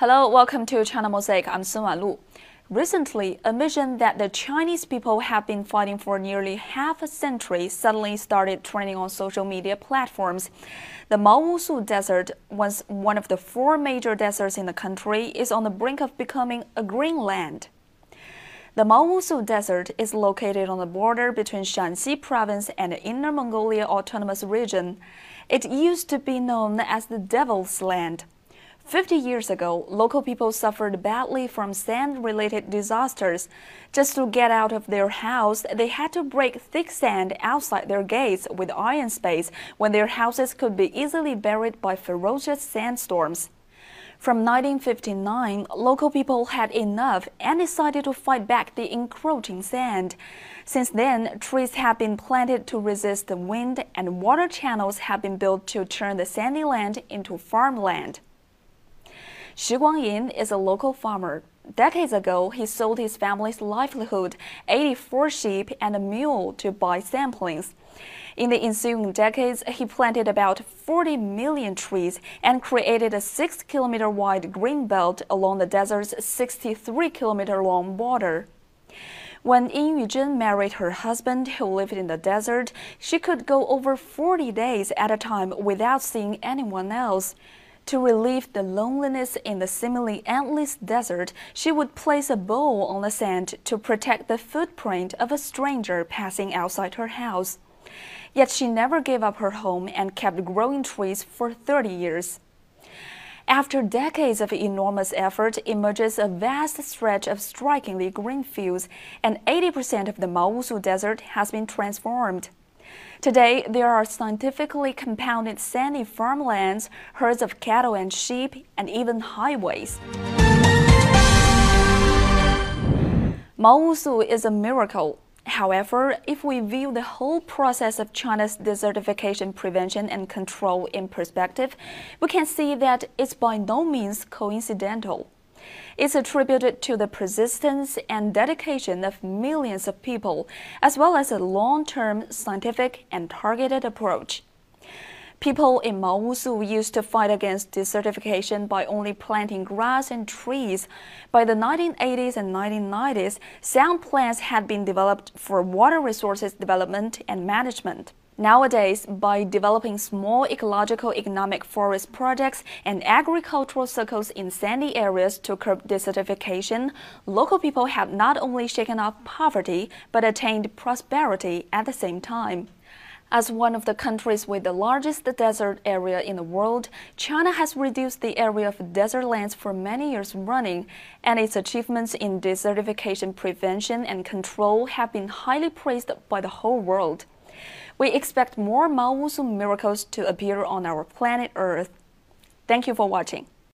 Hello, welcome to China Mosaic. I'm Sun Wanlu. Recently, a mission that the Chinese people have been fighting for nearly half a century suddenly started trending on social media platforms. The Maowusu Desert, once one of the four major deserts in the country, is on the brink of becoming a green land. The Maowusu Desert is located on the border between Shaanxi Province and the Inner Mongolia Autonomous Region. It used to be known as the Devil's Land. 50 years ago, local people suffered badly from sand related disasters. Just to get out of their house, they had to break thick sand outside their gates with iron spades when their houses could be easily buried by ferocious sandstorms. From 1959, local people had enough and decided to fight back the encroaching sand. Since then, trees have been planted to resist the wind and water channels have been built to turn the sandy land into farmland. Shi Guangyin is a local farmer. Decades ago, he sold his family's livelihood, 84 sheep and a mule, to buy samplings. In the ensuing decades, he planted about 40 million trees and created a 6 kilometer wide green belt along the desert's 63 kilometer long border. When Yin Yuzhen married her husband, who lived in the desert, she could go over 40 days at a time without seeing anyone else. To relieve the loneliness in the seemingly endless desert, she would place a bowl on the sand to protect the footprint of a stranger passing outside her house. Yet she never gave up her home and kept growing trees for 30 years. After decades of enormous effort, emerges a vast stretch of strikingly green fields, and 80% of the Maowusu Desert has been transformed. Today, there are scientifically compounded sandy farmlands, herds of cattle and sheep, and even highways. Maowusu is a miracle. However, if we view the whole process of China's desertification prevention and control in perspective, we can see that it's by no means coincidental. It's attributed to the persistence and dedication of millions of people, as well as a long term scientific and targeted approach. People in Maowusu used to fight against desertification by only planting grass and trees. By the 1980s and 1990s, sound plans had been developed for water resources development and management. Nowadays, by developing small ecological economic forest projects and agricultural circles in sandy areas to curb desertification, local people have not only shaken off poverty but attained prosperity at the same time. As one of the countries with the largest desert area in the world, China has reduced the area of desert lands for many years running, and its achievements in desertification prevention and control have been highly praised by the whole world. We expect more Maowusu miracles to appear on our planet Earth. Thank you for watching.